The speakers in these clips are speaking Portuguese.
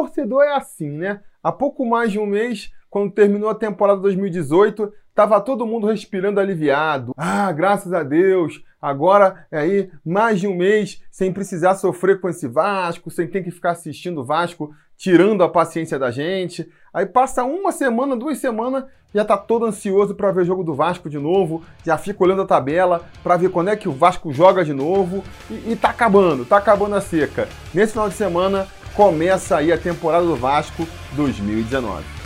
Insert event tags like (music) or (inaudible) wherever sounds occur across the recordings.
torcedor é assim, né? Há pouco mais de um mês, quando terminou a temporada 2018, tava todo mundo respirando aliviado. Ah, graças a Deus, agora é aí mais de um mês sem precisar sofrer com esse Vasco, sem ter que ficar assistindo o Vasco tirando a paciência da gente. Aí passa uma semana, duas semanas, já tá todo ansioso para ver o jogo do Vasco de novo, já fica olhando a tabela para ver quando é que o Vasco joga de novo e, e tá acabando, tá acabando a seca. Nesse final de semana começa aí a temporada do Vasco 2019.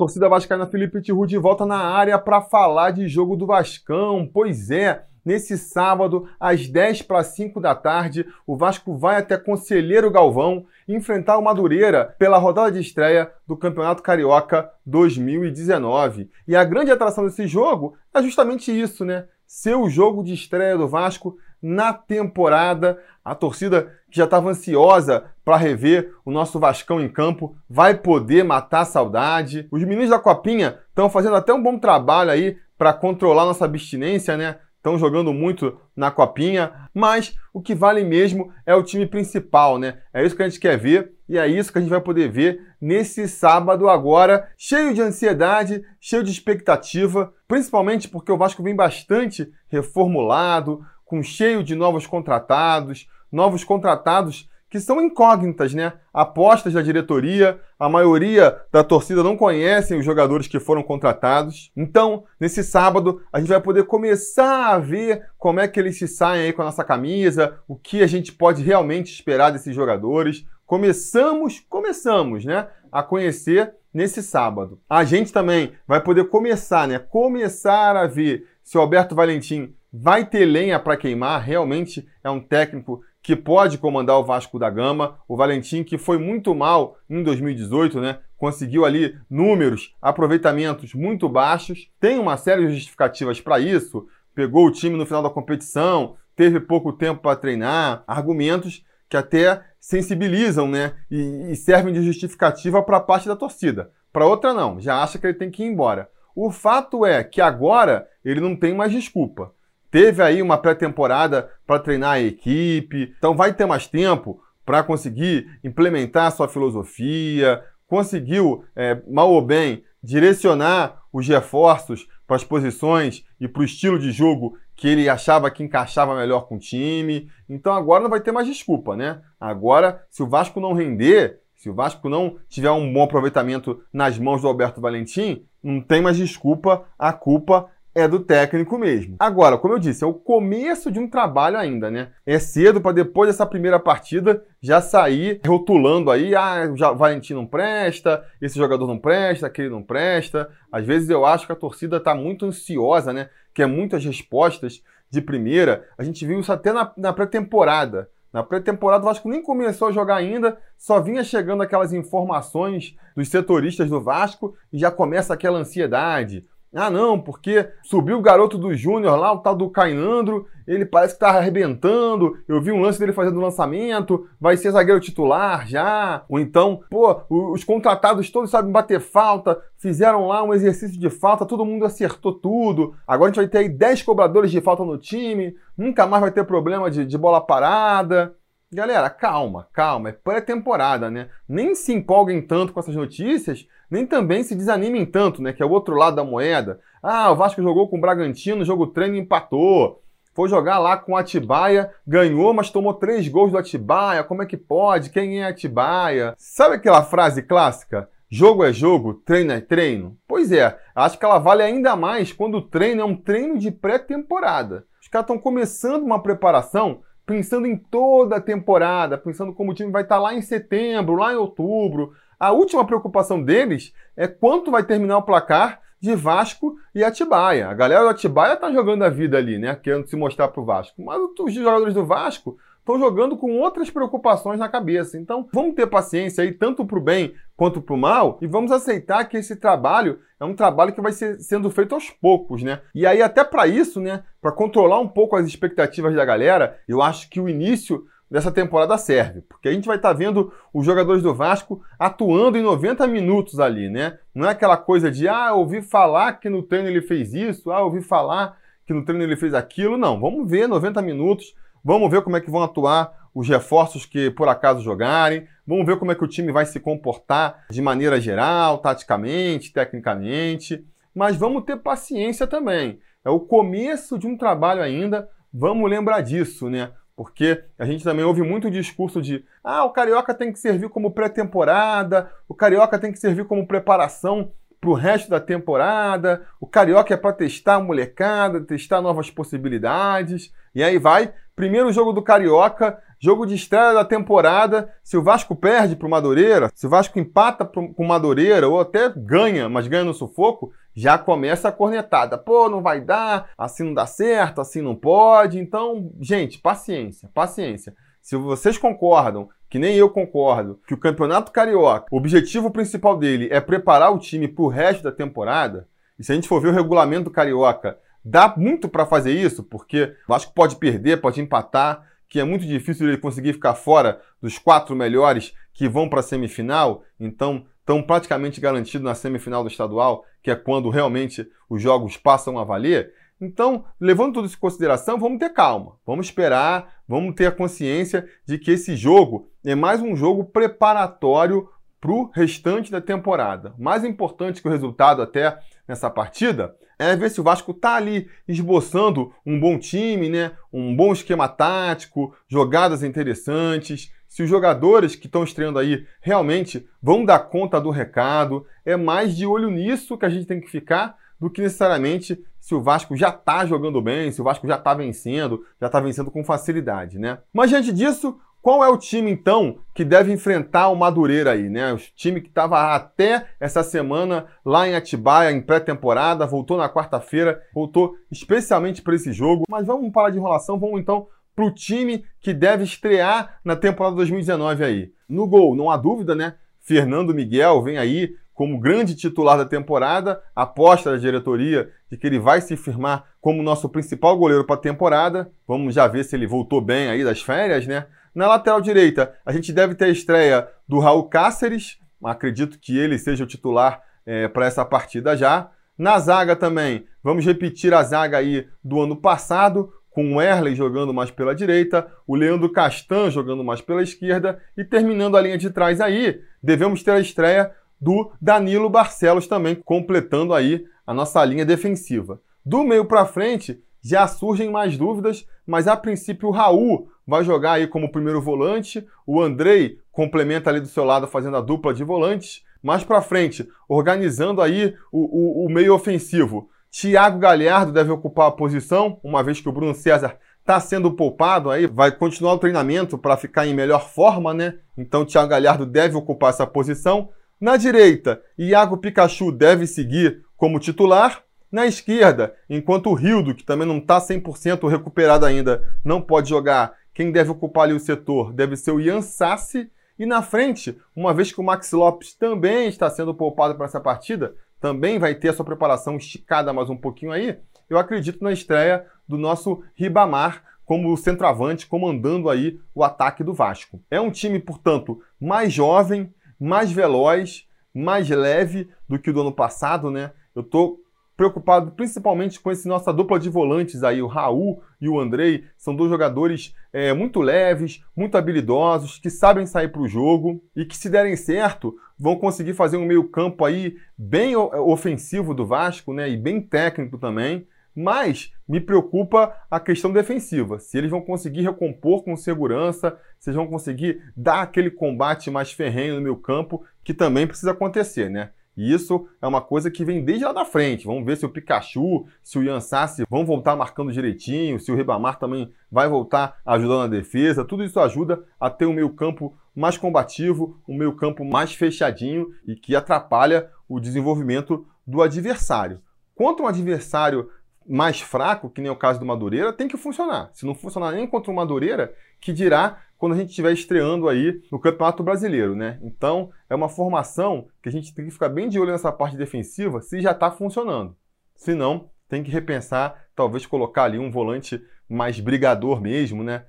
torcida vascaína Felipe Tiru de volta na área para falar de jogo do Vascão. Pois é, nesse sábado, às 10 para 5 da tarde, o Vasco vai até Conselheiro Galvão enfrentar o Madureira pela rodada de estreia do Campeonato Carioca 2019. E a grande atração desse jogo é justamente isso, né? Ser o jogo de estreia do Vasco na temporada. A torcida que já estava ansiosa para rever o nosso Vascão em campo vai poder matar a saudade. Os meninos da Copinha estão fazendo até um bom trabalho aí para controlar nossa abstinência, né? Estão jogando muito na copinha, mas o que vale mesmo é o time principal, né? É isso que a gente quer ver e é isso que a gente vai poder ver nesse sábado agora, cheio de ansiedade, cheio de expectativa, principalmente porque o Vasco vem bastante reformulado, com cheio de novos contratados, novos contratados que são incógnitas, né? Apostas da diretoria, a maioria da torcida não conhecem os jogadores que foram contratados. Então, nesse sábado, a gente vai poder começar a ver como é que eles se saem aí com a nossa camisa, o que a gente pode realmente esperar desses jogadores. Começamos, começamos, né? A conhecer nesse sábado. A gente também vai poder começar, né? Começar a ver se o Alberto Valentim vai ter lenha para queimar, realmente é um técnico que pode comandar o Vasco da Gama. O Valentim, que foi muito mal em 2018, né? Conseguiu ali números, aproveitamentos muito baixos. Tem uma série de justificativas para isso. Pegou o time no final da competição, teve pouco tempo para treinar, argumentos que até sensibilizam, né? E, e servem de justificativa para parte da torcida. Para outra não, já acha que ele tem que ir embora. O fato é que agora ele não tem mais desculpa. Teve aí uma pré-temporada para treinar a equipe, então vai ter mais tempo para conseguir implementar sua filosofia, conseguiu, é, mal ou bem, direcionar os reforços para as posições e para o estilo de jogo que ele achava que encaixava melhor com o time. Então agora não vai ter mais desculpa, né? Agora, se o Vasco não render, se o Vasco não tiver um bom aproveitamento nas mãos do Alberto Valentim, não tem mais desculpa, a culpa é do técnico mesmo. Agora, como eu disse, é o começo de um trabalho ainda, né? É cedo para depois dessa primeira partida já sair rotulando aí, ah, o Valentim não presta, esse jogador não presta, aquele não presta. Às vezes eu acho que a torcida está muito ansiosa, né? Quer muitas respostas de primeira. A gente viu isso até na, na pré-temporada. Na pré-temporada, o Vasco nem começou a jogar ainda, só vinha chegando aquelas informações dos setoristas do Vasco e já começa aquela ansiedade. Ah, não, porque subiu o garoto do Júnior lá, o tal do Cainandro, ele parece que tá arrebentando. Eu vi um lance dele fazendo lançamento, vai ser zagueiro titular já. Ou então, pô, os contratados todos sabem bater falta, fizeram lá um exercício de falta, todo mundo acertou tudo. Agora a gente vai ter aí 10 cobradores de falta no time, nunca mais vai ter problema de, de bola parada. Galera, calma, calma, é pré-temporada, né? Nem se empolguem tanto com essas notícias, nem também se desanimem tanto, né? Que é o outro lado da moeda. Ah, o Vasco jogou com o Bragantino, jogo treino empatou. Foi jogar lá com o Atibaia, ganhou, mas tomou três gols do Atibaia. Como é que pode? Quem é Atibaia? Sabe aquela frase clássica? Jogo é jogo, treino é treino? Pois é, acho que ela vale ainda mais quando o treino é um treino de pré-temporada. Os caras estão começando uma preparação pensando em toda a temporada, pensando como o time vai estar lá em setembro, lá em outubro. A última preocupação deles é quanto vai terminar o placar de Vasco e Atibaia. A galera do Atibaia tá jogando a vida ali, né? Querendo se mostrar pro Vasco. Mas os jogadores do Vasco estão jogando com outras preocupações na cabeça. Então, vamos ter paciência aí, tanto para o bem quanto para o mal, e vamos aceitar que esse trabalho é um trabalho que vai ser sendo feito aos poucos, né? E aí, até para isso, né, para controlar um pouco as expectativas da galera, eu acho que o início dessa temporada serve, porque a gente vai estar tá vendo os jogadores do Vasco atuando em 90 minutos ali, né? Não é aquela coisa de, ah, ouvi falar que no treino ele fez isso, ah, ouvi falar que no treino ele fez aquilo. Não, vamos ver 90 minutos, vamos ver como é que vão atuar os reforços que por acaso jogarem, vamos ver como é que o time vai se comportar de maneira geral, taticamente, tecnicamente, mas vamos ter paciência também. É o começo de um trabalho ainda, vamos lembrar disso, né? Porque a gente também ouve muito discurso de ah, o Carioca tem que servir como pré-temporada, o Carioca tem que servir como preparação para o resto da temporada, o Carioca é para testar a molecada, testar novas possibilidades. E aí vai, primeiro jogo do Carioca, jogo de estreia da temporada. Se o Vasco perde para o Madureira, se o Vasco empata com o Madureira, ou até ganha, mas ganha no sufoco, já começa a cornetada. Pô, não vai dar, assim não dá certo, assim não pode. Então, gente, paciência, paciência. Se vocês concordam, que nem eu concordo, que o Campeonato Carioca, o objetivo principal dele é preparar o time para o resto da temporada, e se a gente for ver o regulamento do Carioca, dá muito para fazer isso, porque o Vasco pode perder, pode empatar, que é muito difícil ele conseguir ficar fora dos quatro melhores que vão para a semifinal, então estão praticamente garantidos na semifinal do estadual, que é quando realmente os jogos passam a valer. Então, levando tudo isso em consideração, vamos ter calma, vamos esperar, vamos ter a consciência de que esse jogo é mais um jogo preparatório para o restante da temporada. Mais importante que o resultado até nessa partida é ver se o Vasco está ali esboçando um bom time, né? um bom esquema tático, jogadas interessantes, se os jogadores que estão estreando aí realmente vão dar conta do recado. É mais de olho nisso que a gente tem que ficar do que necessariamente se o Vasco já está jogando bem, se o Vasco já está vencendo, já está vencendo com facilidade, né? Mas diante disso, qual é o time então que deve enfrentar o Madureira aí, né? O time que estava até essa semana lá em Atibaia em pré-temporada, voltou na quarta-feira, voltou especialmente para esse jogo. Mas vamos parar de enrolação, vamos então para o time que deve estrear na temporada 2019 aí. No gol, não há dúvida, né? Fernando Miguel vem aí como grande titular da temporada, aposta da diretoria de que ele vai se firmar como nosso principal goleiro para a temporada. Vamos já ver se ele voltou bem aí das férias, né? Na lateral direita, a gente deve ter a estreia do Raul Cáceres, acredito que ele seja o titular é, para essa partida já. Na zaga também, vamos repetir a zaga aí do ano passado, com o Erley jogando mais pela direita, o Leandro Castan jogando mais pela esquerda e terminando a linha de trás aí, devemos ter a estreia do Danilo Barcelos também, completando aí a nossa linha defensiva. Do meio para frente, já surgem mais dúvidas, mas a princípio o Raul vai jogar aí como primeiro volante, o Andrei complementa ali do seu lado fazendo a dupla de volantes. Mais para frente, organizando aí o, o, o meio ofensivo. Thiago Galhardo deve ocupar a posição, uma vez que o Bruno César está sendo poupado aí, vai continuar o treinamento para ficar em melhor forma, né? Então Thiago Galhardo deve ocupar essa posição. Na direita, Iago Pikachu deve seguir como titular. Na esquerda, enquanto o Rildo, que também não está 100% recuperado ainda, não pode jogar, quem deve ocupar ali o setor deve ser o Ian Sassi. E na frente, uma vez que o Max Lopes também está sendo poupado para essa partida, também vai ter a sua preparação esticada mais um pouquinho aí, eu acredito na estreia do nosso Ribamar como centroavante, comandando aí o ataque do Vasco. É um time, portanto, mais jovem, mais veloz, mais leve do que o do ano passado, né? Eu tô preocupado principalmente com esse nossa dupla de volantes aí, o Raul e o Andrei. São dois jogadores é, muito leves, muito habilidosos, que sabem sair para o jogo e que, se derem certo, vão conseguir fazer um meio-campo aí bem ofensivo do Vasco, né? E bem técnico também. Mas me preocupa a questão defensiva. Se eles vão conseguir recompor com segurança, se eles vão conseguir dar aquele combate mais ferrenho no meu campo, que também precisa acontecer, né? E isso é uma coisa que vem desde lá da frente. Vamos ver se o Pikachu, se o Ian Sassi vão voltar marcando direitinho, se o Ribamar também vai voltar ajudando na defesa. Tudo isso ajuda a ter um meio campo mais combativo, um meio campo mais fechadinho e que atrapalha o desenvolvimento do adversário. Quanto um adversário mais fraco, que nem o caso do Madureira, tem que funcionar. Se não funcionar nem contra o Madureira, que dirá quando a gente estiver estreando aí no Campeonato Brasileiro, né? Então, é uma formação que a gente tem que ficar bem de olho nessa parte defensiva se já está funcionando. Se não, tem que repensar, talvez colocar ali um volante mais brigador mesmo, né?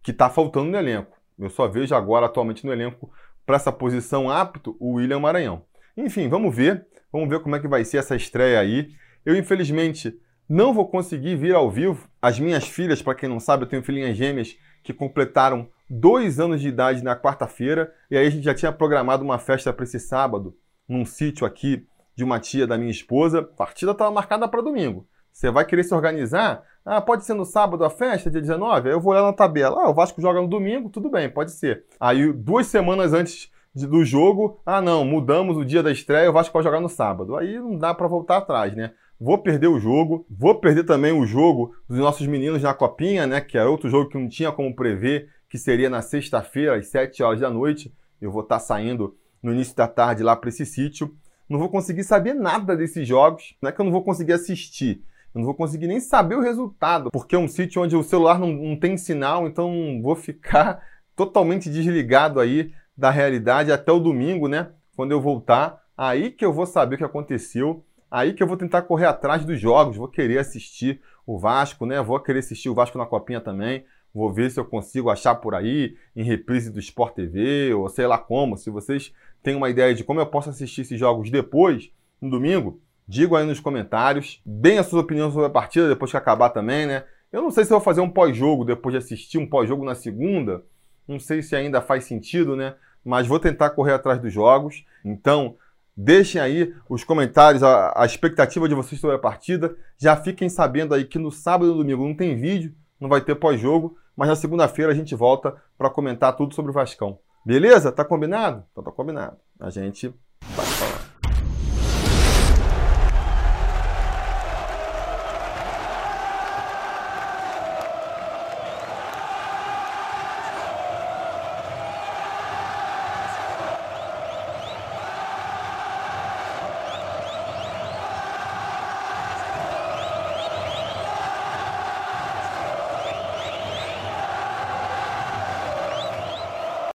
Que está faltando no elenco. Eu só vejo agora, atualmente, no elenco, para essa posição apto, o William Maranhão. Enfim, vamos ver. Vamos ver como é que vai ser essa estreia aí. Eu, infelizmente, não vou conseguir vir ao vivo. As minhas filhas, para quem não sabe, eu tenho filhinhas gêmeas que completaram dois anos de idade na quarta-feira. E aí a gente já tinha programado uma festa para esse sábado, num sítio aqui de uma tia da minha esposa. A partida estava marcada para domingo. Você vai querer se organizar? Ah, pode ser no sábado a festa, dia 19? Aí eu vou olhar na tabela. Ah, o Vasco joga no domingo, tudo bem, pode ser. Aí duas semanas antes do jogo, ah não, mudamos o dia da estreia, o Vasco vai jogar no sábado. Aí não dá para voltar atrás, né? Vou perder o jogo, vou perder também o jogo dos nossos meninos na Copinha, né? Que era outro jogo que não tinha como prever, que seria na sexta-feira, às 7 horas da noite. Eu vou estar tá saindo no início da tarde lá para esse sítio. Não vou conseguir saber nada desses jogos, não é que eu não vou conseguir assistir eu não vou conseguir nem saber o resultado, porque é um sítio onde o celular não, não tem sinal, então vou ficar (laughs) totalmente desligado aí da realidade até o domingo, né? Quando eu voltar, aí que eu vou saber o que aconteceu, aí que eu vou tentar correr atrás dos jogos, vou querer assistir o Vasco, né? Vou querer assistir o Vasco na Copinha também. Vou ver se eu consigo achar por aí em reprise do Sport TV ou sei lá como. Se vocês têm uma ideia de como eu posso assistir esses jogos depois, no domingo, Digam aí nos comentários. Deem a sua opinião sobre a partida depois que acabar também, né? Eu não sei se eu vou fazer um pós-jogo depois de assistir um pós-jogo na segunda. Não sei se ainda faz sentido, né? Mas vou tentar correr atrás dos jogos. Então, deixem aí os comentários, a, a expectativa de vocês sobre a partida. Já fiquem sabendo aí que no sábado e no domingo não tem vídeo, não vai ter pós-jogo. Mas na segunda-feira a gente volta para comentar tudo sobre o Vascão. Beleza? Tá combinado? Então tá combinado. A gente